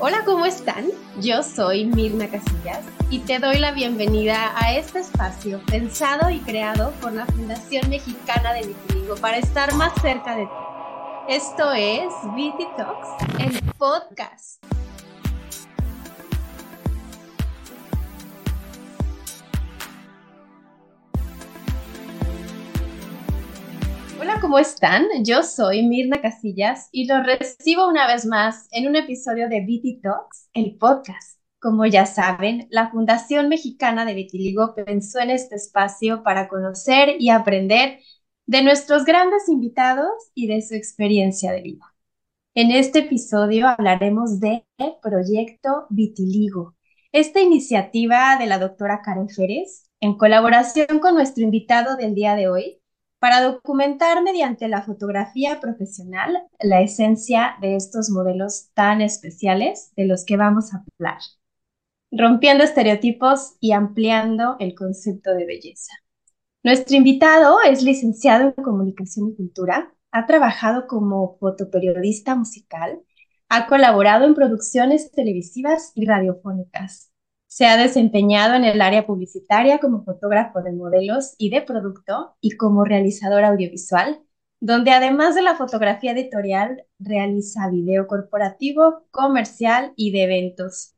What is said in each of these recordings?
Hola, ¿cómo están? Yo soy Mirna Casillas y te doy la bienvenida a este espacio pensado y creado por la Fundación Mexicana de Vitiligo para estar más cerca de ti. Esto es Viti Talks, el podcast. ¿Cómo están? Yo soy Mirna Casillas y los recibo una vez más en un episodio de Viti Talks, el podcast. Como ya saben, la Fundación Mexicana de Vitiligo pensó en este espacio para conocer y aprender de nuestros grandes invitados y de su experiencia de vida. En este episodio hablaremos de Proyecto Vitiligo, esta iniciativa de la doctora Karen Férez, en colaboración con nuestro invitado del día de hoy, para documentar mediante la fotografía profesional la esencia de estos modelos tan especiales de los que vamos a hablar, rompiendo estereotipos y ampliando el concepto de belleza. Nuestro invitado es licenciado en Comunicación y Cultura, ha trabajado como fotoperiodista musical, ha colaborado en producciones televisivas y radiofónicas, se ha desempeñado en el área publicitaria como fotógrafo de modelos y de producto y como realizador audiovisual, donde además de la fotografía editorial realiza video corporativo, comercial y de eventos.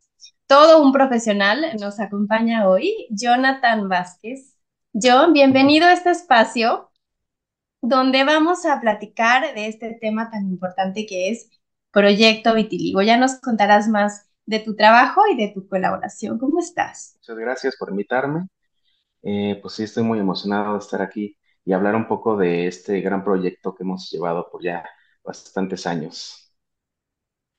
Todo un profesional nos acompaña hoy, Jonathan Vázquez. John, bienvenido a este espacio donde vamos a platicar de este tema tan importante que es Proyecto Vitiligo. Ya nos contarás más de tu trabajo y de tu colaboración. ¿Cómo estás? Muchas gracias por invitarme. Eh, pues sí, estoy muy emocionado de estar aquí y hablar un poco de este gran proyecto que hemos llevado por ya bastantes años.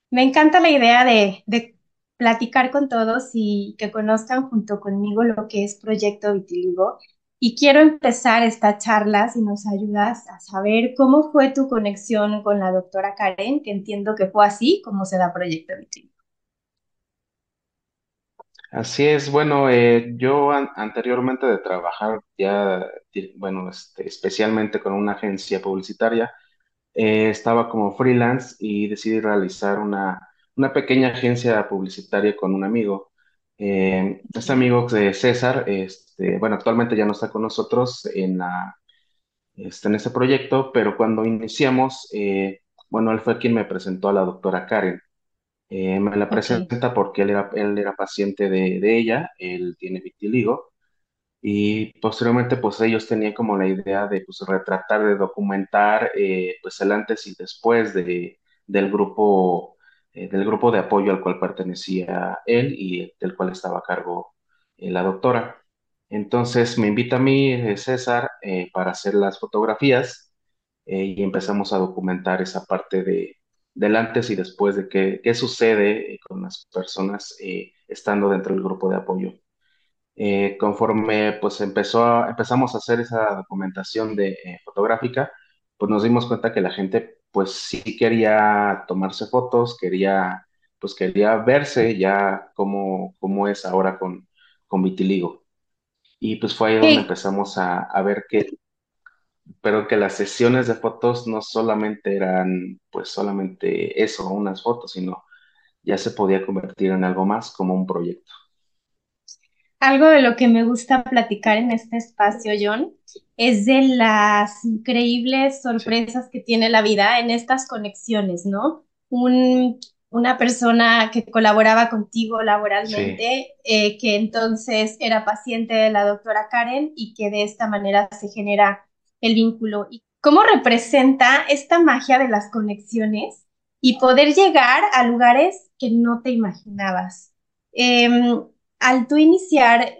Me encanta la idea de, de platicar con todos y que conozcan junto conmigo lo que es Proyecto Vitiligo. Y quiero empezar esta charla, si nos ayudas a saber cómo fue tu conexión con la doctora Karen, que entiendo que fue así como se da Proyecto Vitiligo. Así es, bueno, eh, yo anteriormente de trabajar ya, bueno, este, especialmente con una agencia publicitaria, eh, estaba como freelance y decidí realizar una, una pequeña agencia publicitaria con un amigo. Eh, este amigo de César, este, bueno, actualmente ya no está con nosotros en la, este, en proyecto, pero cuando iniciamos, bueno, él fue quien me presentó a la doctora Karen. Eh, me la presenta porque él era, él era paciente de, de ella, él tiene vitiligo, y posteriormente pues ellos tenían como la idea de pues retratar, de documentar eh, pues el antes y después de, del grupo, eh, del grupo de apoyo al cual pertenecía él y del cual estaba a cargo la doctora. Entonces me invita a mí, César, para hacer las fotografías y empezamos a documentar esa parte de, del antes y después de qué, qué sucede eh, con las personas eh, estando dentro del grupo de apoyo. Eh, conforme pues empezó empezamos a hacer esa documentación de, fotográfica, pues nos dimos cuenta que la gente pues sí quería tomarse fotos, quería pues quería verse ya cómo, cómo es ahora con, con vitiligo. Y pues fue ahí donde empezamos a, a ver que pero que las sesiones de fotos no solamente eran pues solamente eso, unas fotos, sino ya se podía convertir en algo más como un proyecto. Algo de lo que me gusta platicar en este espacio, John, es de las increíbles sorpresas que tiene la vida en estas conexiones, ¿no? una persona que colaboraba contigo laboralmente, eh, que entonces era paciente de la doctora Karen y que de esta manera se genera el vínculo y cómo representa esta magia de las conexiones y poder llegar a lugares que no te imaginabas. Em, al tú iniciar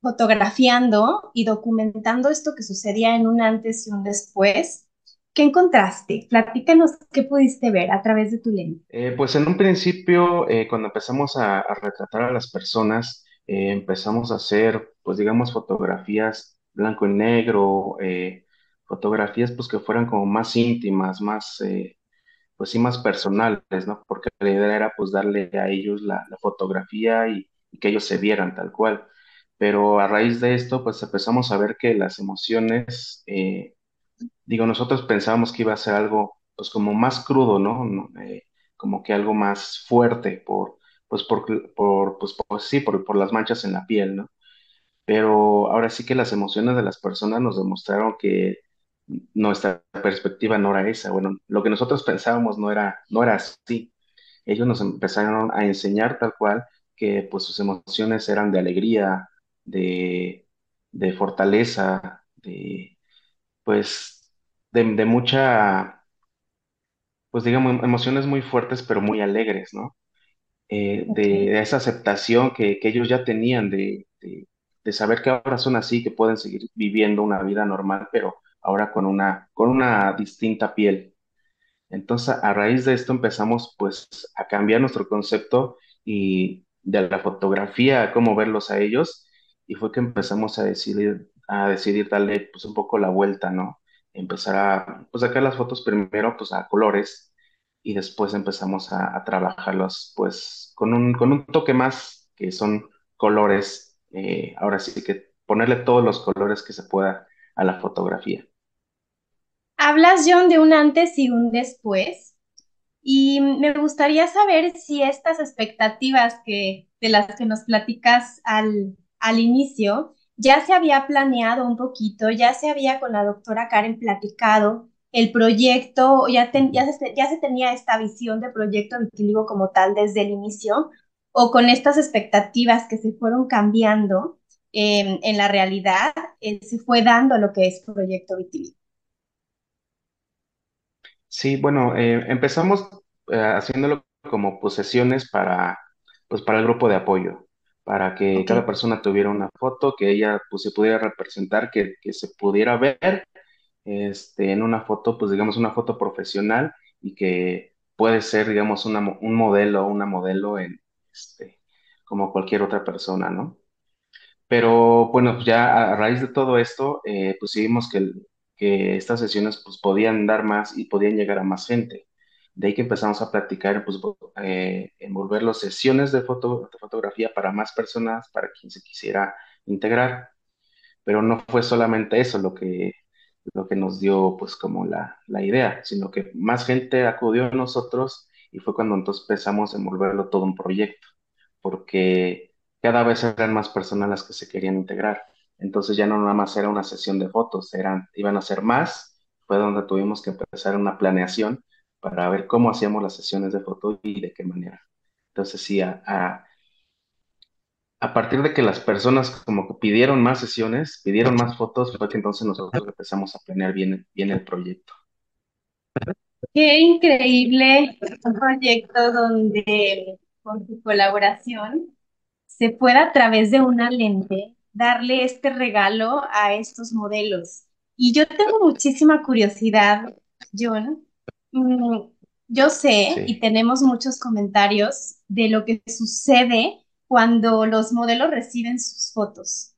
fotografiando y documentando esto que sucedía en un antes y un después, ¿qué encontraste? Platícanos qué pudiste ver a través de tu lente. Eh, pues en un principio, eh, cuando empezamos a, retratar a las personas, eh, empezamos a hacer, pues digamos, fotografías blanco y negro, fotografías pues que fueran como más íntimas, más, eh, pues sí, más personales, ¿no? Porque la idea era pues darle a ellos la, fotografía y, que ellos se vieran tal cual. Pero a raíz de esto pues empezamos a ver que las emociones, eh, digo, nosotros pensábamos que iba a ser algo pues como más crudo, ¿no? Eh, como que algo más fuerte por, pues por, por pues, sí, por, por las manchas en la piel, ¿no? Pero ahora sí que las emociones de las personas nos demostraron que nuestra perspectiva no era esa. Bueno, lo que nosotros pensábamos no era, no era así. Ellos nos empezaron a enseñar tal cual que pues sus emociones eran de alegría, de, de fortaleza, de pues de, de mucha, pues digamos, emociones muy fuertes pero muy alegres, ¿no? eh, de, de esa aceptación que, que ellos ya tenían de, de saber que ahora son así, que pueden seguir viviendo una vida normal, pero ahora con una, con una distinta piel. Entonces, a raíz de esto empezamos pues a cambiar nuestro concepto y de la fotografía cómo verlos a ellos y fue que empezamos a decidir, a decidir darle pues un poco la vuelta, ¿no? Empezar a pues, sacar las fotos primero pues a colores y después empezamos a, a trabajarlos pues con un, con un toque más que son colores, eh, ahora sí que ponerle todos los colores que se pueda a la fotografía. Hablas, John, de un antes y un después. Y me gustaría saber si estas expectativas que, de las que nos platicas al, al inicio, ya se había planeado un poquito, ya se había con la doctora Karen platicado el proyecto, ya, se tenía esta visión de proyecto vitiligo como tal desde el inicio, o con estas expectativas que se fueron cambiando eh, en la realidad, eh, se fue dando lo que es proyecto vitiligo. Sí, bueno, eh, empezamos eh, haciéndolo como posesiones para, pues, para el grupo de apoyo, para que cada persona tuviera una foto, que ella pues, se pudiera representar, que, que se pudiera ver este, en una foto, pues digamos una foto profesional y que puede ser, digamos, una un modelo o una modelo en, este, como cualquier otra persona, ¿no? Pero bueno, pues ya a raíz de todo esto, eh, pues sí vimos que, el- que estas sesiones pues podían dar más y podían llegar a más gente. De ahí que empezamos a platicar, pues eh, envolver las sesiones de foto, de fotografía para más personas, para quien se quisiera integrar. Pero no fue solamente eso lo que, lo que nos dio pues como la, la idea, sino que más gente acudió a nosotros y fue cuando entonces empezamos a envolverlo todo un proyecto porque cada vez eran más personas las que se querían integrar. Entonces ya no nada más era una sesión de fotos, eran, iban a ser más. Fue donde tuvimos que empezar una planeación para ver cómo hacíamos las sesiones de fotos y de qué manera. Entonces sí, a, a, partir de que las personas como que pidieron más sesiones, pidieron más fotos, fue que entonces nosotros empezamos a planear bien, bien el proyecto. Qué increíble proyecto donde con tu colaboración se pueda a través de una lente darle este regalo a estos modelos. Y yo tengo muchísima curiosidad, John. Mm, Yo sé y tenemos muchos comentarios de lo que sucede cuando los modelos reciben sus fotos.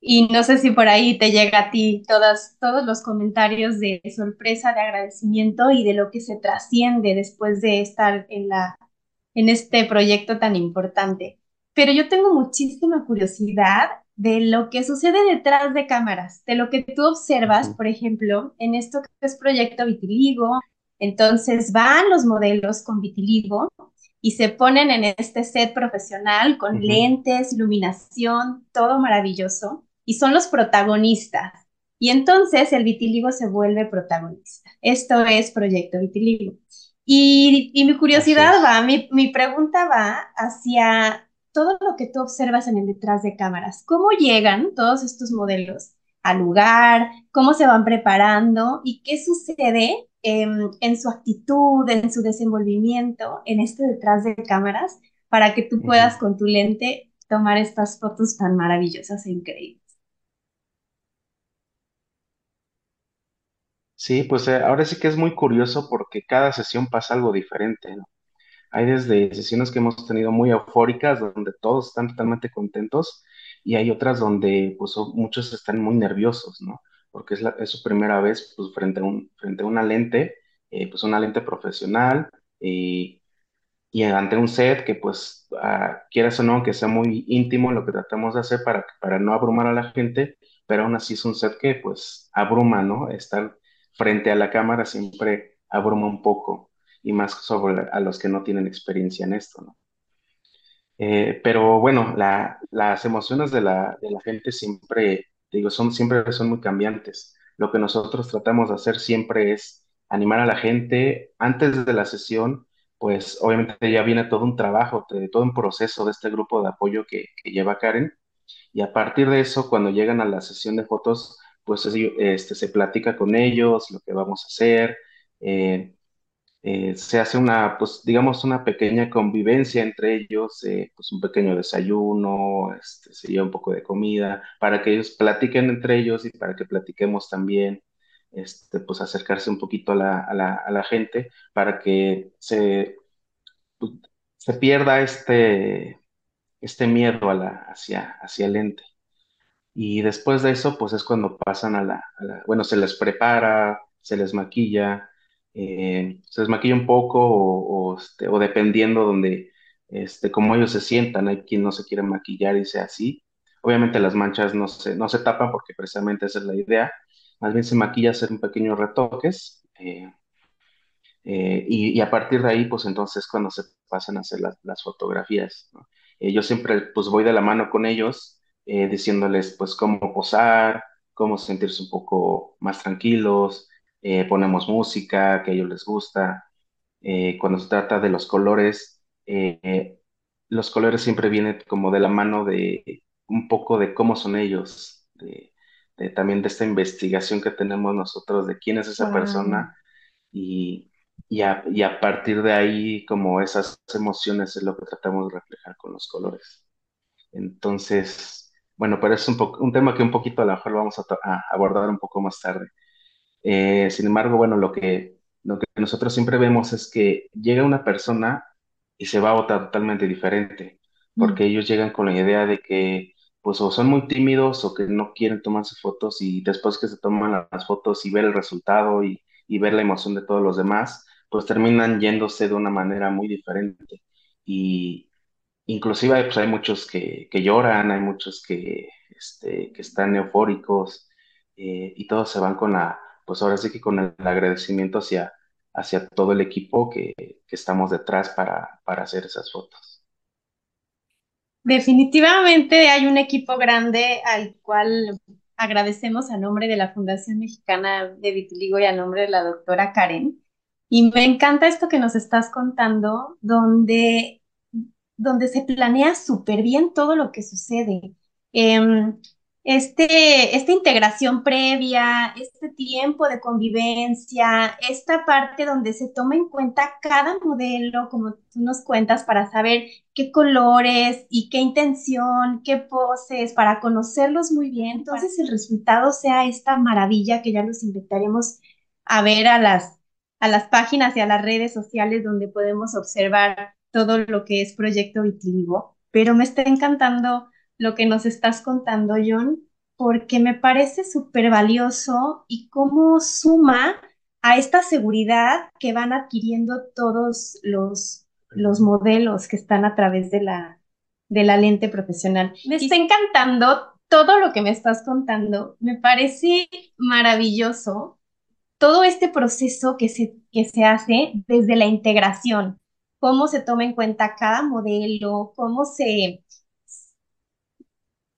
Y no sé si por ahí te llega a ti todas, todos los comentarios de sorpresa, de agradecimiento y de lo que se trasciende después de estar en la, en este proyecto tan importante. Pero yo tengo muchísima curiosidad de lo que sucede detrás de cámaras, de lo que tú observas, por ejemplo, en esto que es Proyecto Vitiligo. Entonces van los modelos con vitiligo y se ponen en este set profesional con lentes, iluminación, todo maravilloso y son los protagonistas. Y entonces el vitiligo se vuelve protagonista. Esto es Proyecto Vitiligo. Y, y mi curiosidad va, mi, mi pregunta va hacia todo lo que tú observas en el detrás de cámaras. ¿Cómo llegan todos estos modelos al lugar? ¿Cómo se van preparando? ¿Y qué sucede em, en su actitud, en su desenvolvimiento, en este detrás de cámaras, para que tú puedas con tu lente tomar estas fotos tan maravillosas e increíbles? Sí, pues eh, ahora sí que es muy curioso porque cada sesión pasa algo diferente, ¿no? Hay desde sesiones que hemos tenido muy eufóricas, donde todos están totalmente contentos, y hay otras donde pues, muchos están muy nerviosos, ¿no? Porque es, la- es su primera vez pues, frente a un, frente a una lente, eh, pues una lente profesional, y ante un set que pues ah, quieras o no, que sea muy íntimo lo que tratamos de hacer para, para no abrumar a la gente, pero aún así es un set que pues abruma, ¿no? Estar frente a la cámara siempre abruma un poco y más sobre a los que no tienen experiencia en esto, ¿no? Eh, pero bueno, la- las emociones de la, de la gente siempre, digo, son, siempre son muy cambiantes. Lo que nosotros tratamos de hacer siempre es animar a la gente antes de la sesión, pues obviamente ya viene todo un trabajo, todo un proceso de este grupo de apoyo que, que lleva Karen. Y a partir de eso, cuando llegan a la sesión de fotos, pues este, se platica con ellos lo que vamos a hacer. eh, eh, se hace una, pues digamos, una pequeña convivencia entre ellos, eh, pues un pequeño desayuno, este, sería un poco de comida, para que ellos platiquen entre ellos y para que platiquemos también, este, pues acercarse un poquito a la, a la, a la gente, para que se, pues, se pierda este, este miedo a la, hacia, hacia el ente. Y después de eso, pues es cuando pasan a la, a la- bueno, se les prepara, se les maquilla, eh, se les maquilla un poco o, o, este, o dependiendo donde, este, como ellos se sientan, hay quien no se quiere maquillar y sea así. Obviamente las manchas no se, no se tapan porque precisamente esa es la idea. Más bien se maquilla hacer un pequeños retoques. eh, eh, y, y a partir de ahí, pues entonces cuando se pasan a hacer las, las fotografías, ¿no? Eh, yo siempre pues voy de la mano con ellos, eh, diciéndoles pues cómo posar, cómo sentirse un poco más tranquilos, eh, ponemos música que a ellos les gusta. Eh, cuando se trata de los colores, eh, los colores siempre vienen como de la mano de un poco de cómo son ellos, de, de también de esta investigación que tenemos nosotros de quién es esa Wow. persona y, y, a, y a partir de ahí, como esas emociones es lo que tratamos de reflejar con los colores. Entonces, bueno, pero es un, tema que un poquito a lo mejor lo vamos a abordar un poco más tarde. Eh, sin embargo, bueno, lo que, lo que nosotros siempre vemos es que llega una persona y se va a otra totalmente diferente, Mm. porque ellos llegan con la idea de que pues o son muy tímidos o que no quieren tomarse fotos y después que se toman la- las fotos y ver el resultado y, y ver la emoción de todos los demás, pues terminan yéndose de una manera muy diferente. Y inclusive pues, hay muchos que, que lloran, hay muchos que, este, que están eufóricos eh, y todos se van con la, pues ahora sí que con el agradecimiento hacia, hacia todo el equipo que, que estamos detrás para, para hacer esas fotos. Definitivamente hay un equipo grande al cual agradecemos a nombre de la Fundación Mexicana de Vitiligo y a nombre de la doctora Karen. Y me encanta esto que nos estás contando, donde, donde se planea súper bien todo lo que sucede. Em, este, esta integración previa, este tiempo de convivencia, esta parte donde se toma en cuenta cada modelo, como tú nos cuentas, para saber qué colores y qué intención, qué poses, para conocerlos muy bien. Entonces el resultado sea esta maravilla que ya los invitaremos a ver a las, a las páginas y a las redes sociales donde podemos observar todo lo que es Proyecto Vitiligo. Pero me está encantando lo que nos estás contando, John, porque me parece súper valioso y cómo suma a esta seguridad que van adquiriendo todos los los modelos que están a través de la, de la lente profesional. Me está encantando todo lo que me estás contando. Me parece maravilloso todo este proceso que se, que se hace desde la integración, cómo se toma en cuenta cada modelo, cómo se,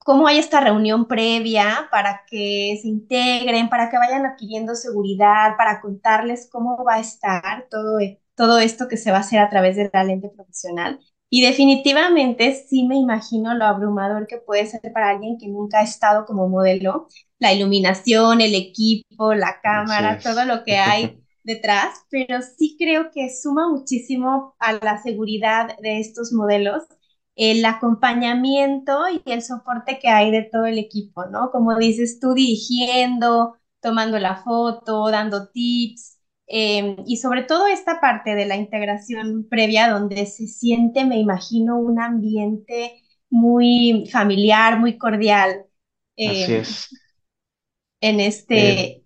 cómo hay esta reunión previa para que se integren, para que vayan adquiriendo seguridad, para contarles cómo va a estar todo, todo esto que se va a hacer a través de la lente profesional. Y definitivamente sí me imagino lo abrumador que puede ser para alguien que nunca ha estado como modelo, la iluminación, el equipo, la cámara, todo lo que hay detrás, pero sí creo que suma muchísimo a la seguridad de estos modelos el acompañamiento y el soporte que hay de todo el equipo, ¿no? Como dices tú, dirigiendo, tomando la foto, dando tips, eh, y sobre todo esta parte de la integración previa donde se siente, me imagino, un ambiente muy familiar, muy cordial Así eh, es. en Eh, este...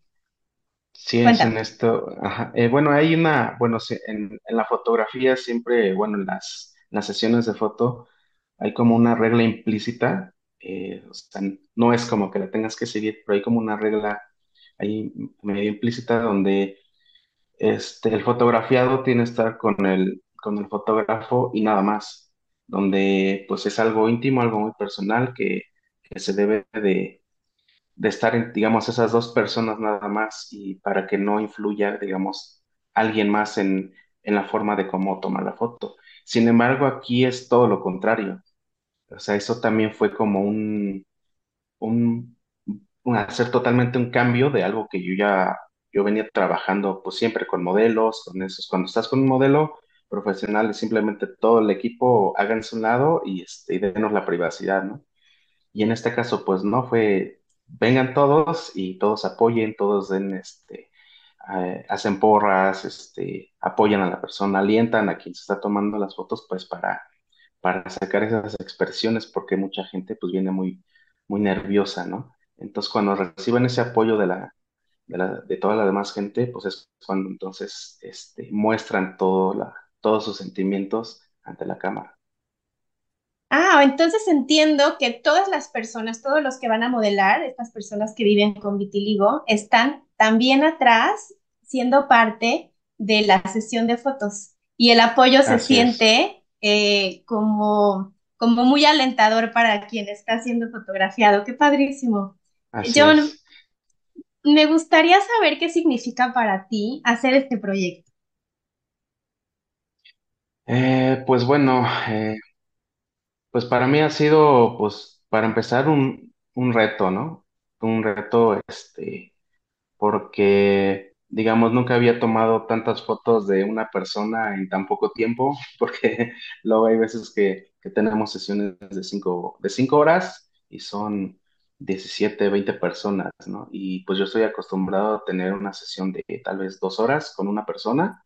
sí es en esto. ajá. Eh, bueno, hay una, bueno, sí, en, en la fotografía siempre, bueno, en las, las sesiones de foto hay como una regla implícita. eh, o sea, no es como que la tengas que seguir, pero hay como una regla ahí medio implícita donde Este, el fotografiado tiene que estar con el, con el fotógrafo y nada más. donde pues es algo íntimo, algo muy personal que, se debe de, estar digamos, esas dos personas nada más y para que no influya, digamos, alguien más en, en la forma de cómo tomar la foto. Sin embargo, aquí es todo lo contrario. O sea, eso también fue como un, hacer totalmente un cambio de algo que yo ya, yo venía trabajando pues siempre con modelos, con esos. Cuando estás con un modelo profesional, es simplemente todo el equipo háganse un lado y, este, y denos la privacidad, ¿no? Y en este caso, pues no fue, vengan todos y todos apoyen, todos den, este, eh, hacen porras, este, apoyan a la persona, alientan a quien se está tomando las fotos, pues para, para sacar esas expresiones, porque mucha gente pues viene muy, muy nerviosa, ¿no? Entonces, cuando reciben ese apoyo de la, de la, de toda la demás gente, pues es cuando entonces, este, muestran todo la, todos sus sentimientos ante la cámara. Ah, entonces entiendo que todas las personas, todos los que van a modelar, estas personas que viven con vitiligo, están también atrás siendo parte de la sesión de fotos. Y el apoyo se Así es, siente eh, como, como muy alentador para quien está siendo fotografiado. Qué padrísimo. así John, es. me gustaría saber qué significa para ti hacer este proyecto. Eh, pues bueno, eh, pues para mí ha sido, pues, para empezar, un, un reto, ¿no? Un reto, este, porque, digamos, nunca había tomado tantas fotos de una persona en tan poco tiempo, porque luego hay veces que, que tenemos sesiones de cinco, de cinco horas y son 17 20 personas, ¿no? Y pues yo estoy acostumbrado a tener una sesión de tal vez dos horas con una persona,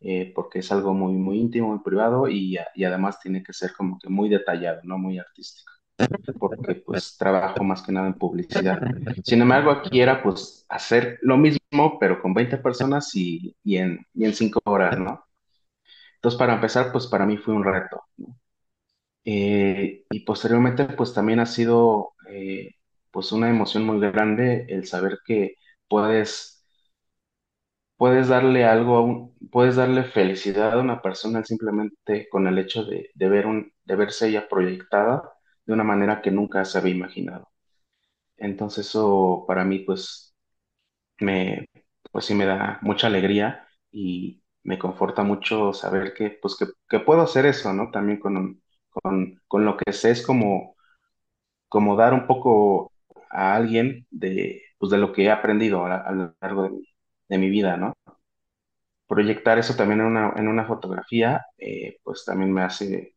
eh, porque es algo muy, muy íntimo, muy privado y, y además tiene que ser como que muy detallado, ¿no? Muy artístico porque pues trabajo más que nada en publicidad. Sin embargo, aquí era pues hacer lo mismo, pero con 20 personas y, y en, y en 5 horas, ¿no? Entonces, para empezar, pues para mí fue un reto, ¿no? Eh, y posteriormente, pues también ha sido eh, pues una emoción muy grande el saber que puedes, puedes darle algo, a un- puedes darle felicidad a una persona simplemente con el hecho de, de ver un, de verse ella proyectada de una manera que nunca se había imaginado. Entonces eso para mí pues me, pues sí me da mucha alegría y me conforta mucho saber que pues que, que puedo hacer eso, ¿no? También con, con, con lo que sé es como, como dar un poco a alguien de, pues de lo que he aprendido a, a lo largo de mi, de mi vida, ¿no? Proyectar eso también en una, en una fotografía, eh, pues también me hace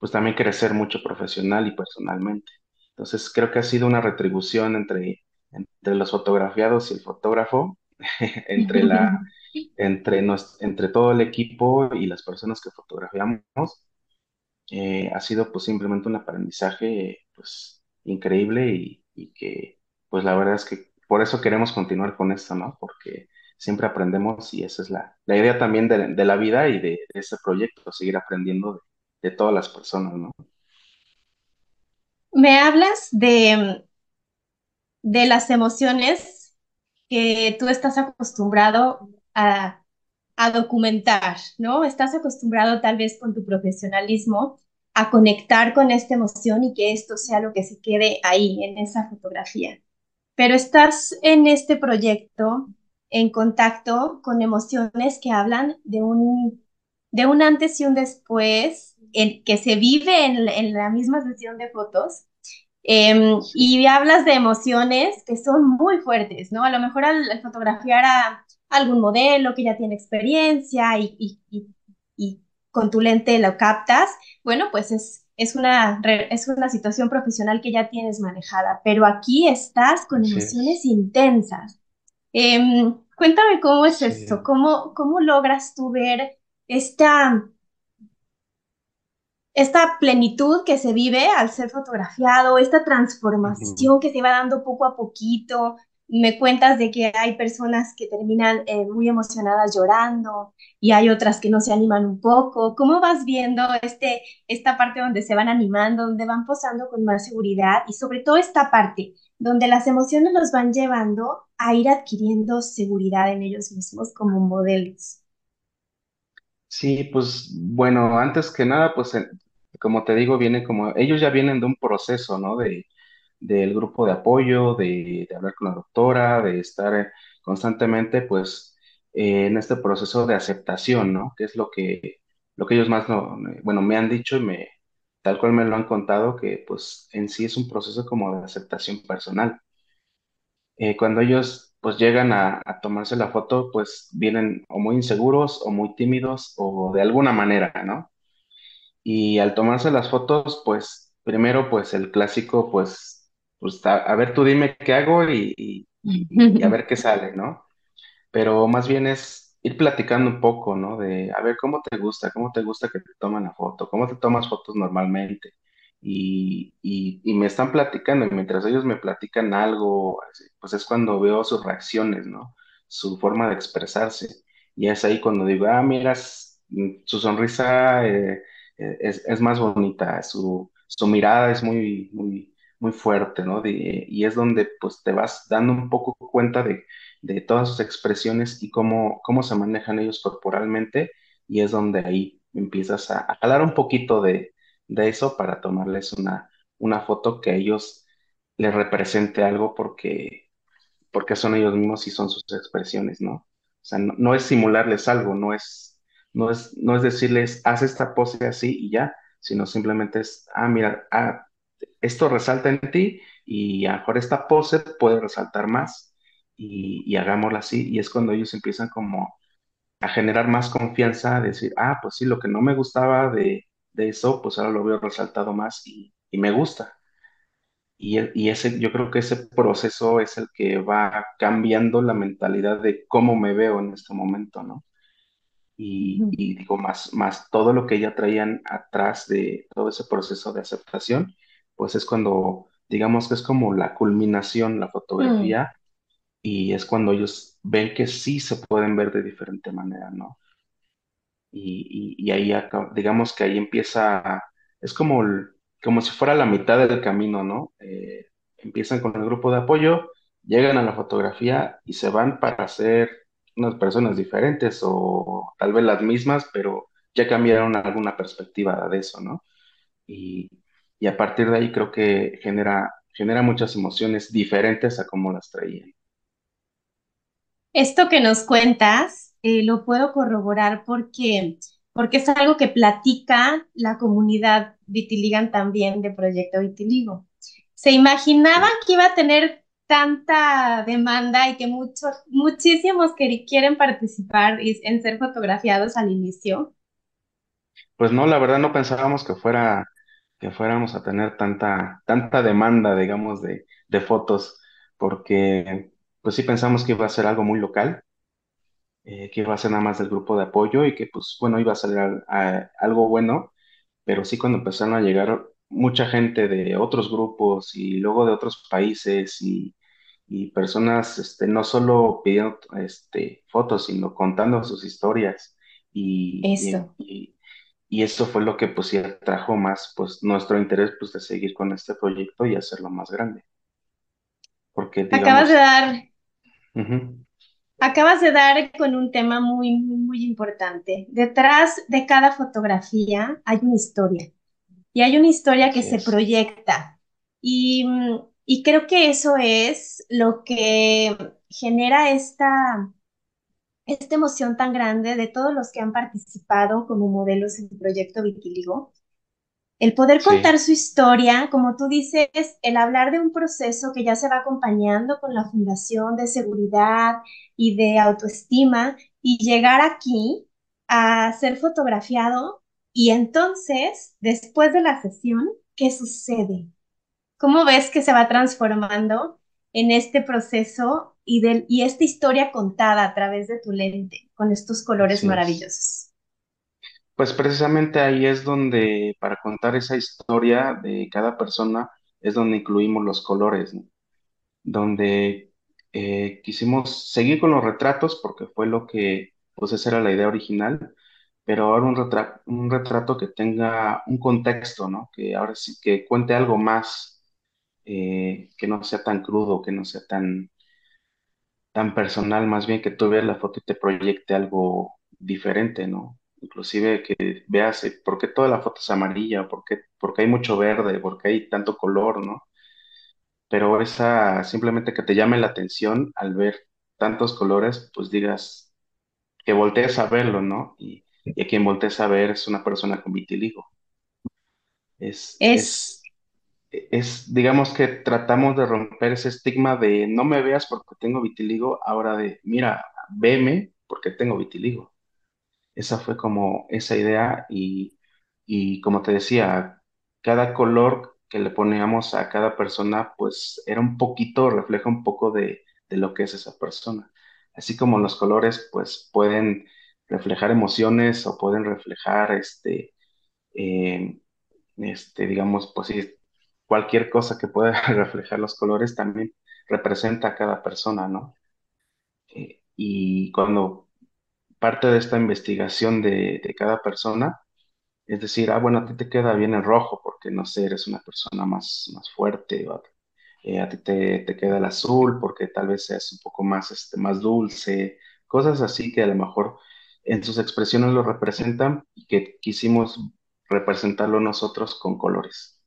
pues también crecer mucho profesional y personalmente. Entonces creo que ha sido una retribución entre, entre los fotografiados y el fotógrafo, entre la, entre, nos- entre todo el equipo y las personas que fotografiamos. Eh, ha sido pues simplemente un aprendizaje pues increíble y, y que pues la verdad es que por eso queremos continuar con esto, ¿no? Porque siempre aprendemos y esa es la, la idea también de, de la vida y de, de este proyecto, seguir aprendiendo de, de todas las personas, ¿no? Me hablas de, de las emociones que tú estás acostumbrado a, a documentar, ¿no? Estás acostumbrado tal vez con tu profesionalismo a conectar con esta emoción y que esto sea lo que se quede ahí en esa fotografía. Pero estás en este proyecto en contacto con emociones que hablan de un, de un antes y un después en, que se vive en, en la misma sesión de fotos Sí, y hablas de emociones que son muy fuertes, ¿no? A lo mejor al, al fotografiar a algún modelo que ya tiene experiencia y, y- y- y con tu lente lo captas, bueno, pues es, es una, es una situación profesional que ya tienes manejada, pero aquí estás con así emociones es. intensas. Em, cuéntame cómo es esto, Sí. cómo, cómo logras tú ver esta esta plenitud que se vive al ser fotografiado, esta transformación que se va dando poco a poquito. Me cuentas de que hay personas que terminan eh, muy emocionadas llorando y hay otras que no se animan un poco. ¿Cómo vas viendo este, esta parte donde se van animando, donde van posando con más seguridad y sobre todo esta parte donde las emociones los van llevando a ir adquiriendo seguridad en ellos mismos como modelos? Sí, pues bueno, antes que nada, pues como te digo, viene como, ellos ya vienen de un proceso, ¿no? De, del grupo de apoyo, de, hablar con la doctora, de estar constantemente, pues, en este proceso de aceptación, ¿no? Que es lo que, lo que ellos más, no, bueno, me han dicho y me, tal cual me lo han contado, que pues en sí es un proceso como de aceptación personal. Eh, cuando ellos pues llegan a tomarse la foto, pues vienen o muy inseguros o muy tímidos o de alguna manera, ¿no? Y al tomarse las fotos, pues primero pues el clásico, pues, pues a, a ver tú dime qué hago y, y y- a ver qué sale, ¿no? pero más bien es ir platicando un poco, ¿no? De, a ver, ¿cómo te gusta? ¿Cómo te gusta que te tomen la foto? ¿Cómo te tomas fotos normalmente? Y, y, y me están platicando, y mientras ellos me platican algo, pues es cuando veo sus reacciones, ¿no? Su forma de expresarse. Y es ahí cuando digo, ah, mira, s- mm, su sonrisa eh, es, es más bonita, su, su mirada es muy, muy, muy fuerte, ¿no? Y es donde pues te vas dando un poco cuenta de de todas sus expresiones y cómo, cómo se manejan ellos corporalmente, y es donde ahí empiezas a, a jalar un poquito de, de eso para tomarles una, una foto que a ellos les represente algo porque, porque son ellos mismos y son sus expresiones, ¿no? O sea, no, no es simularles algo, no es, no es, no es decirles, haz esta pose así y ya, sino simplemente es, ah, mira, ah, esto resalta en ti y a lo mejor esta pose puede resaltar más y, y hagámosla así. Y es cuando ellos empiezan como a generar más confianza, a decir, ah, pues sí, lo que no me gustaba de, de eso, pues ahora lo veo resaltado más y, y me gusta. Y, y ese, yo creo que ese proceso es el que va cambiando la mentalidad de cómo me veo en este momento, ¿no? Y, y digo, más, más todo lo que ya traían atrás de todo ese proceso de aceptación, pues es cuando, digamos que es como la culminación, la Mm. fotografía, y es cuando ellos ven que sí se pueden ver de diferente manera, ¿no? Y, y, y ahí, acá- digamos que ahí empieza, es como, como si fuera la mitad del camino, ¿no? Eh, empiezan con el grupo de apoyo, llegan a la fotografía y se van para ser unas personas diferentes o tal vez las mismas, pero ya cambiaron alguna perspectiva de eso, ¿no? Y, y a partir de ahí creo que genera, genera muchas emociones diferentes a como las traían. Esto que nos cuentas, eh, lo puedo corroborar porque, porque es algo que platica la comunidad Vitiligan también de Proyecto Vitiligo. Se imaginaba Sí. que iba a tener tanta demanda y que muchos, muchísimos que quieren participar y- en ser fotografiados al inicio. Pues no, la verdad no pensábamos que fuera, que fuéramos a tener tanta, tanta demanda, digamos, de, de fotos, porque pues sí pensamos que iba a ser algo muy local, eh, que iba a ser nada más del grupo de apoyo y que pues bueno, iba a salir al- a- algo bueno, pero sí cuando empezaron a llegar mucha gente de otros grupos y luego de otros países y, y personas, este, no solo pidiendo este, fotos, sino contando sus historias y, Eso. y- y eso fue lo que pues sí atrajo más pues nuestro interés pues de seguir con este proyecto y hacerlo más grande, porque Acabas de digamos, dar ujú, Acabas de dar con un tema muy, muy, muy importante. Detrás de cada fotografía hay una historia y hay una historia que así se es, proyecta. Y, mm, y creo que eso es lo que genera esta, esta emoción tan grande de todos los que han participado como modelos en el proyecto Vitiligo el poder contar sí, su historia, como tú dices, el hablar de un proceso que ya se va acompañando con la Fundación de Seguridad y de Autoestima y llegar aquí a ser fotografiado y entonces, después de la sesión, ¿qué sucede? ¿Cómo ves que se va transformando en este proceso y, del, y esta historia contada a través de tu lente con estos colores es. maravillosos? Pues precisamente ahí es donde, para contar esa historia de cada persona, es donde incluimos los colores, ¿no? Donde eh, quisimos seguir con los retratos porque fue lo que, pues esa era la idea original, pero ahora un retrato, un retrato que tenga un contexto, ¿no? Que ahora sí que cuente algo más, eh, que no sea tan crudo, que no sea tan, tan personal, más bien que tú veas la foto y te proyecte algo diferente, ¿no? inclusive que veas eh, por qué toda la foto es amarilla, por qué, por qué hay mucho verde, por qué hay tanto color, ¿no? Pero esa simplemente que te llame la atención al ver tantos colores, pues digas que voltees a verlo, ¿no? Y, y a quien voltees a ver es una persona con vitiligo. Es, Es es, es, digamos que tratamos de romper ese estigma de no me veas porque tengo vitiligo, ahora de mira, veme porque tengo vitiligo. Esa fue como esa idea y, y como te decía, cada color que le poníamos a cada persona, pues era un poquito, refleja un poco de, de lo que es esa persona. Así como los colores, pues pueden reflejar emociones o pueden reflejar, este, eh, este, digamos, pues sí, cualquier cosa que pueda reflejar los colores también representa a cada persona, ¿no? Eh, y cuando parte de esta investigación de, cada persona, es decir, ah, bueno, a ti te queda bien el rojo porque, no sé, eres una persona más, más fuerte, o eh, a ti te, te queda el azul porque tal vez seas un poco más, este, más dulce, cosas así que a lo mejor en sus expresiones lo representan y que quisimos representarlo nosotros con colores.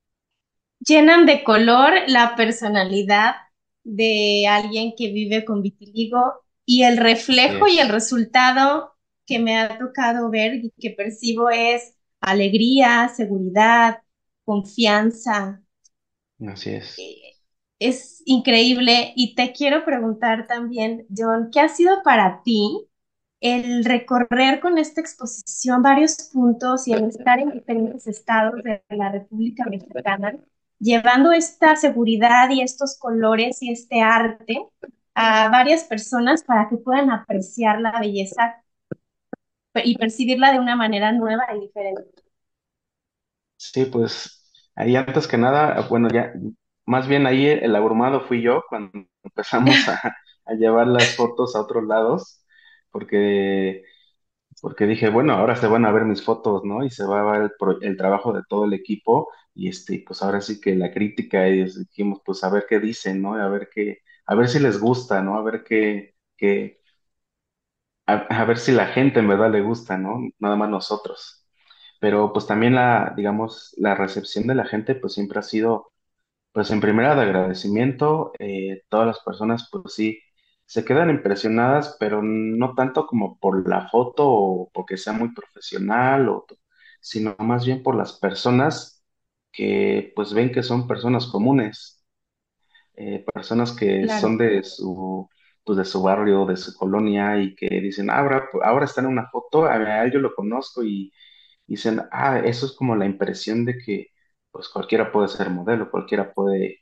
Llenan de color la personalidad de alguien que vive con vitiligo y el reflejo y el es, resultado que me ha tocado ver y que percibo es alegría, seguridad, confianza. así es. Eh, Es increíble y te quiero preguntar también, John, ¿qué ha sido para ti el recorrer con esta exposición varios puntos y el estar en diferentes estados de la República Mexicana, llevando esta seguridad y estos colores y este arte a varias personas para que puedan apreciar la belleza y percibirla de una manera nueva y diferente? Sí, pues ahí antes que nada, bueno, ya, más bien ahí el abrumado fui yo cuando empezamos a, a llevar las fotos a otros lados, porque porque dije, bueno, ahora se van a ver mis fotos, ¿no? Y se va a ver el, el trabajo de todo el equipo y este, pues ahora sí que la crítica, y dijimos, pues a ver qué dicen, ¿no? A ver qué, a ver si les gusta, ¿no? A ver qué, qué, a, a ver si la gente en verdad le gusta, ¿no? Nada más nosotros. Pero pues también la, digamos, la recepción de la gente, pues siempre ha sido pues en primera de agradecimiento, eh, todas las personas pues sí se quedan impresionadas, pero no tanto como por la foto o porque sea muy profesional, o, sino más bien por las personas que pues ven que son personas comunes, eh, personas que Claro. son de su, pues, de su barrio, de su colonia y que dicen, "Ah, ahora, ahora está en una foto, a él yo lo conozco y dicen, ah, eso es como la impresión de que pues cualquiera puede ser modelo, cualquiera puede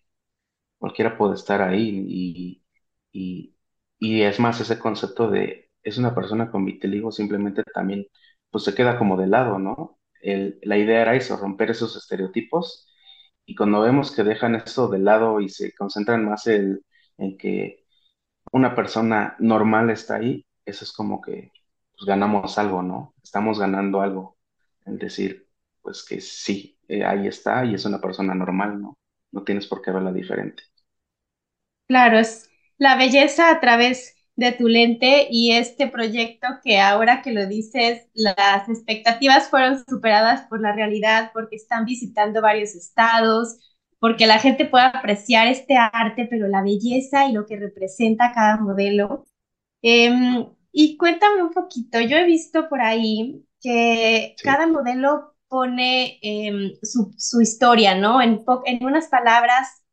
cualquiera puede estar ahí y, y, y es más ese concepto de es una persona con vitiligo simplemente también pues se queda como de lado, ¿no? La idea era eso, romper esos estereotipos y cuando vemos que dejan eso de lado y se concentran más en que una persona normal está ahí, eso es como que pues, ganamos algo, ¿no? Estamos ganando algo, el decir pues que sí, eh, ahí está y es una persona normal, ¿no? No tienes por qué verla diferente. Claro, es la belleza a través de tu lente y este proyecto que ahora que lo dices, las expectativas fueron superadas por la realidad porque están visitando varios estados, porque la gente puede apreciar este arte, pero la belleza y lo que representa cada modelo. Em, y cuéntame un poquito, yo he visto por ahí que Sí. cada modelo pone em, su, su historia, ¿no? En, en unas palabras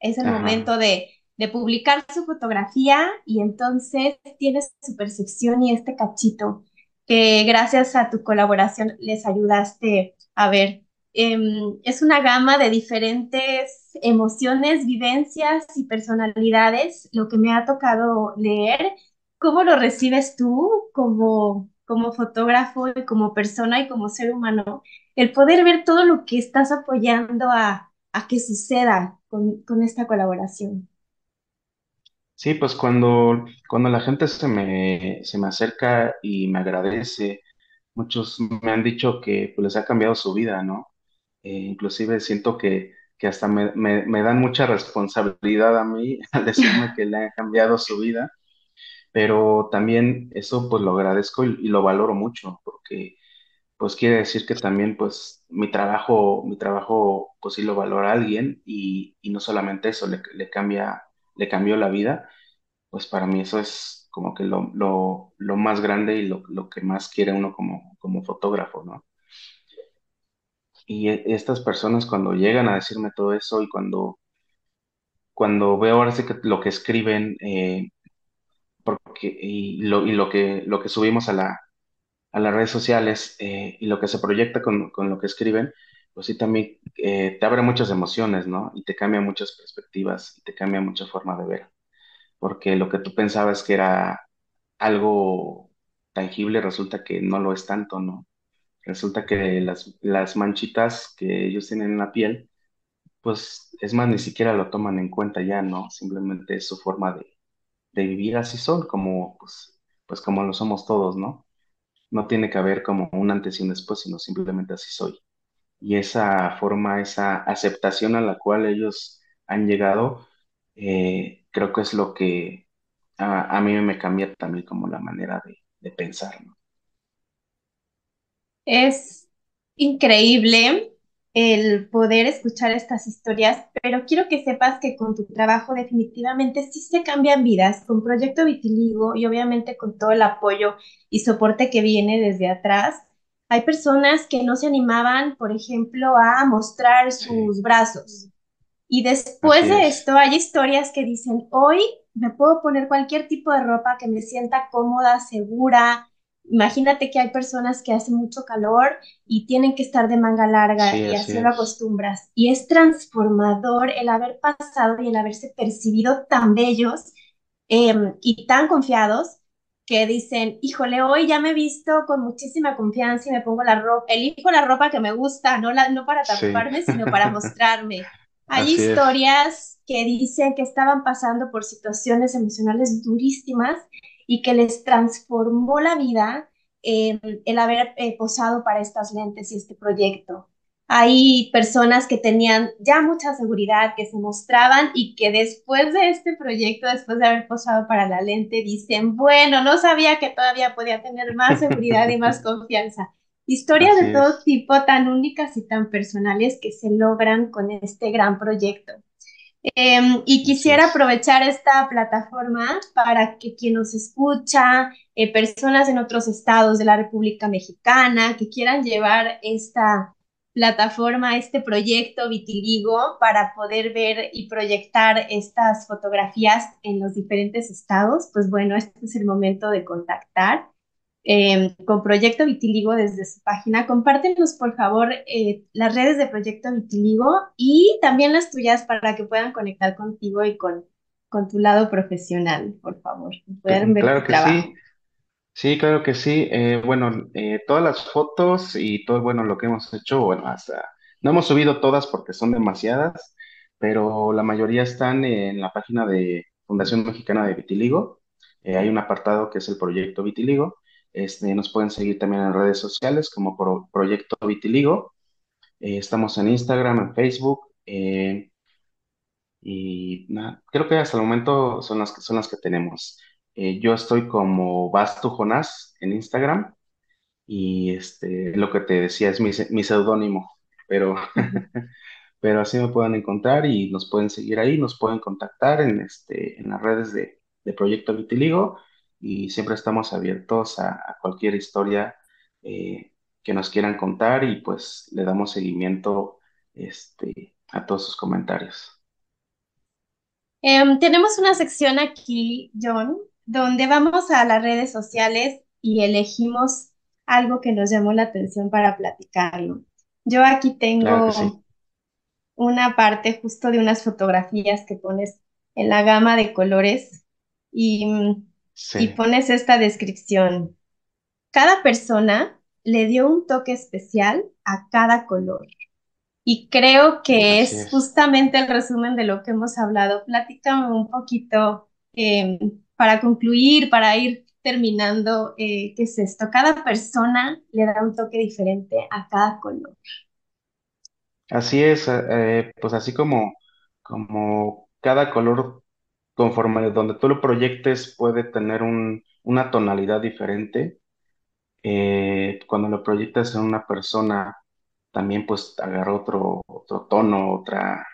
es el Ajá. momento de, de publicar su fotografía y entonces tienes su percepción y este cachito que gracias a tu colaboración les ayudaste a ver. Em, es una gama de diferentes emociones, vivencias y personalidades, lo que me ha tocado leer. ¿Cómo lo recibes tú como, como fotógrafo y como persona y como ser humano? El poder ver todo lo que estás apoyando a a que suceda con, con esta colaboración. Sí, pues cuando, cuando la gente se me, se me acerca y me agradece, muchos me han dicho que pues, les ha cambiado su vida, ¿no? Eh, inclusive siento que, que hasta me, me, me dan mucha responsabilidad a mí al decirme que le ha cambiado su vida, pero también eso pues lo agradezco y, y lo valoro mucho, porque pues quiere decir que también pues mi trabajo, mi trabajo pues sí lo valora alguien y, y no solamente eso, le, le cambia, le cambió la vida, pues para mí eso es como que lo, lo, lo más grande y lo, lo que más quiere uno como, como fotógrafo, ¿no? Y e- estas personas cuando llegan a decirme todo eso y cuando, cuando veo ahora sí que lo que escriben eh, porque, y, lo, y lo que, lo que subimos a la, a las redes sociales eh, y lo que se proyecta con, con lo que escriben, pues sí también eh, te abre muchas emociones, ¿no? Y te cambia muchas perspectivas y te cambia mucha forma de ver, porque lo que tú pensabas que era algo tangible resulta que no lo es tanto, ¿no? Resulta que las, las manchitas que ellos tienen en la piel, pues es más, ni siquiera lo toman en cuenta ya, ¿no? Simplemente es su forma de, de vivir, así son, como, pues, pues como lo somos todos, ¿no? No tiene que haber como un antes y un después, sino simplemente así soy. Y esa forma, esa aceptación a la cual ellos han llegado, eh, creo que es lo que a, a mí me cambia también como la manera de, de pensar. Es increíble el poder escuchar estas historias, pero quiero que sepas que con tu trabajo definitivamente sí se cambian vidas, con Proyecto Vitiligo y obviamente con todo el apoyo y soporte que viene desde atrás. Hay personas que no se animaban, por ejemplo, a mostrar Sí, sus brazos y después así de es. esto hay historias que dicen, hoy me puedo poner cualquier tipo de ropa que me sienta cómoda, segura. Imagínate que hay personas que hace mucho calor y tienen que estar de manga larga Sí, y así así lo acostumbras. Y es transformador el haber pasado y el haberse percibido tan bellos em, y tan confiados que dicen, híjole, hoy ya me he visto con muchísima confianza y me pongo la ropa, elijo la ropa que me gusta, no, la, no para Sí, taparme, sino para mostrarme. Hay así es. historias que dicen que estaban pasando por situaciones emocionales durísimas y que les transformó la vida eh, el haber eh, posado para estas lentes y este proyecto. Hay personas que tenían ya mucha seguridad, que se mostraban y que después de este proyecto, después de haber posado para la lente, dicen, bueno, no sabía que todavía podía tener más seguridad y más confianza. Historias de todo es. tipo, tan únicas y tan personales que se logran con este gran proyecto. Eh, y quisiera aprovechar esta plataforma para que quien nos escucha, eh, personas en otros estados de la República Mexicana, que quieran llevar esta plataforma, este proyecto Vitiligo para poder ver y proyectar estas fotografías en los diferentes estados, pues bueno, este es el momento de contactar eh, con Proyecto Vitiligo desde su página. Compártenos, por favor, eh, las redes de Proyecto Vitiligo y también las tuyas para que puedan conectar contigo y con, con tu lado profesional, por favor, puedan ver Claro tu que trabajo. Sí, claro que sí. Eh, bueno, eh, todas las fotos y todo, bueno, lo que hemos hecho, bueno, hasta no hemos subido todas porque son demasiadas, pero la mayoría están en la página de Fundación Mexicana de Vitiligo. Eh, hay un apartado que es el Proyecto Vitiligo. Este, nos pueden seguir también en redes sociales como Pro- Proyecto Vitiligo. Eh, estamos en Instagram, en Facebook. y nada, creo que hasta el momento son las que, son las que tenemos. Eh, yo estoy como Bastu Jonás en Instagram y este, lo que te decía es mi, mi seudónimo, pero, pero así me pueden encontrar y nos pueden seguir ahí, nos pueden contactar en, este, en las redes de, de Proyecto Vitiligo y siempre estamos abiertos a, a cualquier historia eh, que nos quieran contar y pues le damos seguimiento este, a todos sus comentarios. Em, tenemos una sección aquí, John, donde vamos a las redes sociales y elegimos algo que nos llamó la atención para platicarlo. Yo aquí Claro que sí. tengo una parte justo de unas fotografías que pones en la gama de colores y, pones esta descripción. Cada persona le dio un toque especial a cada color y creo que es es. justamente el resumen de lo que hemos hablado. Platícame un poquito eh, para concluir, para ir terminando, eh, ¿qué es esto? Cada persona le da un toque diferente a cada color. Así es, eh, pues así como, como cada color, conforme donde tú lo proyectes, puede tener un, una tonalidad diferente. eh, cuando lo proyectas en una persona, también pues agarra otro, otro tono, otra,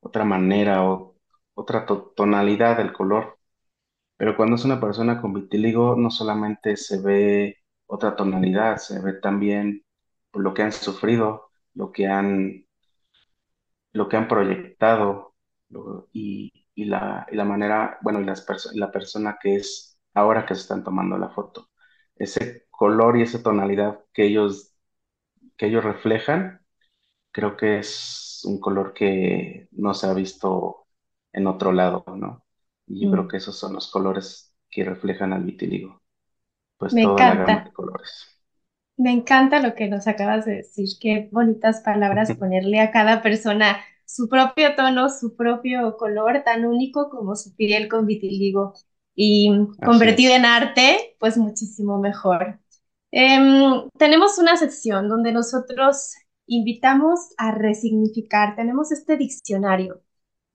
otra manera o otra to- tonalidad del color. Pero cuando es una persona con vitiligo, no solamente se ve otra tonalidad, se ve también lo que han sufrido, lo que han, lo que han proyectado y, y la, y la manera, bueno, y las perso- la persona que es ahora que se están tomando la foto. Ese color y esa tonalidad que ellos, que ellos reflejan, creo que es un color que no se ha visto en otro lado, ¿no? Y yo creo Mm, que esos son los colores que reflejan al vitiligo, pues Me toda la gama de encanta. colores. Me encanta lo que nos acabas de decir, qué bonitas palabras ponerle a cada persona su propio tono, su propio color, tan único como su piel con vitiligo y Así convertido en arte, pues muchísimo mejor. Em, tenemos una sección donde nosotros invitamos a resignificar, tenemos este diccionario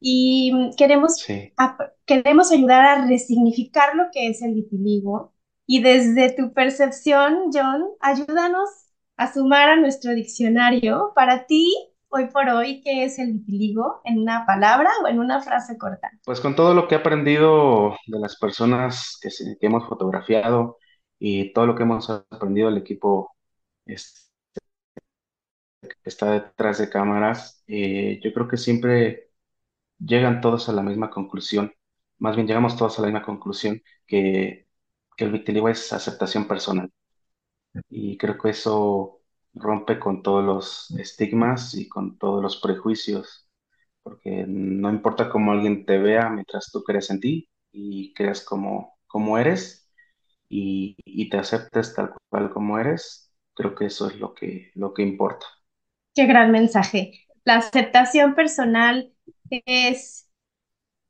y queremos, Sí. ap- queremos ayudar a resignificar lo que es el vitiligo y desde tu percepción, John, ayúdanos a sumar a nuestro diccionario para ti, hoy por hoy, ¿qué es el vitiligo? En una palabra o en una frase corta. Pues con todo lo que he aprendido de las personas que, que hemos fotografiado y todo lo que hemos aprendido del equipo este, que está detrás de cámaras, eh, yo creo que siempre llegan todos a la misma conclusión. Más bien llegamos todos a la misma conclusión que, que el vitiligo es aceptación personal. Y creo que eso rompe con todos los estigmas y con todos los prejuicios, porque no importa cómo alguien te vea mientras tú creas en ti y creas como, como eres y, y te aceptes tal cual como eres, creo que eso es lo que, lo que importa. Qué gran mensaje. La aceptación personal es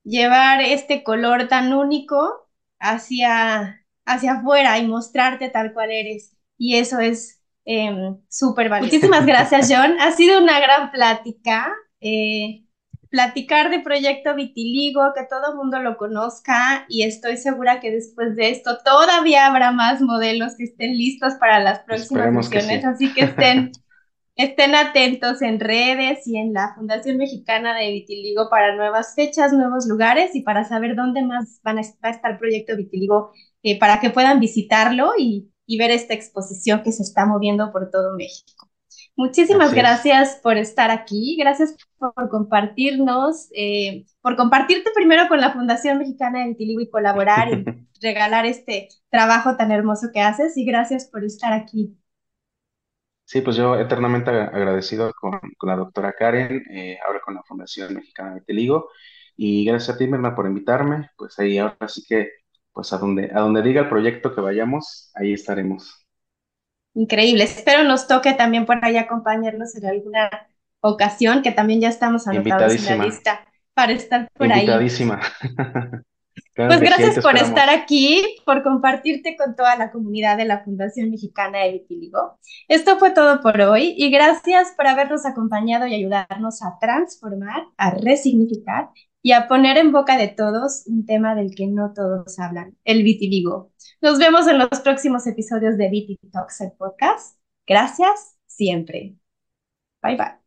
llevar este color tan único hacia, hacia afuera y mostrarte tal cual eres. Y eso es em, súper valioso. Muchísimas gracias, John. Ha sido una gran plática. eh, platicar de Proyecto Vitiligo, que todo el mundo lo conozca y estoy segura que después de esto todavía habrá más modelos que estén listos para las próximas sesiones, sí. así que estén Estén atentos en redes y en la Fundación Mexicana de Vitiligo para nuevas fechas, nuevos lugares y para saber dónde más van a estar, el proyecto Vitiligo eh, para que puedan visitarlo y, y ver esta exposición que se está moviendo por todo México. Muchísimas Así es. gracias por estar aquí, gracias por, por compartirnos, eh, por compartirte primero con la Fundación Mexicana de Vitiligo y colaborar y regalar este trabajo tan hermoso que haces y gracias por estar aquí. Sí, pues yo eternamente agra- agradecido con, con la doctora Karen, eh, ahora con la Fundación Mexicana de Vitiligo, y gracias a ti, Mirna, por invitarme, pues ahí ahora sí que, pues a donde, a donde diga el proyecto que vayamos, ahí estaremos. Increíble. Espero nos toque también por ahí acompañarnos en alguna ocasión, que también ya estamos anotados en la lista para estar por ahí. invitadísima. Claro Pues sí, gracias te por estar aquí, por compartirte con toda la comunidad de la Fundación Mexicana de Vitiligo. Esto fue todo por hoy y gracias por habernos acompañado y ayudarnos a transformar, a resignificar y a poner en boca de todos un tema del que no todos hablan, el vitiligo. Nos vemos en los próximos episodios de Viti Talks, el podcast. Gracias siempre. Bye bye.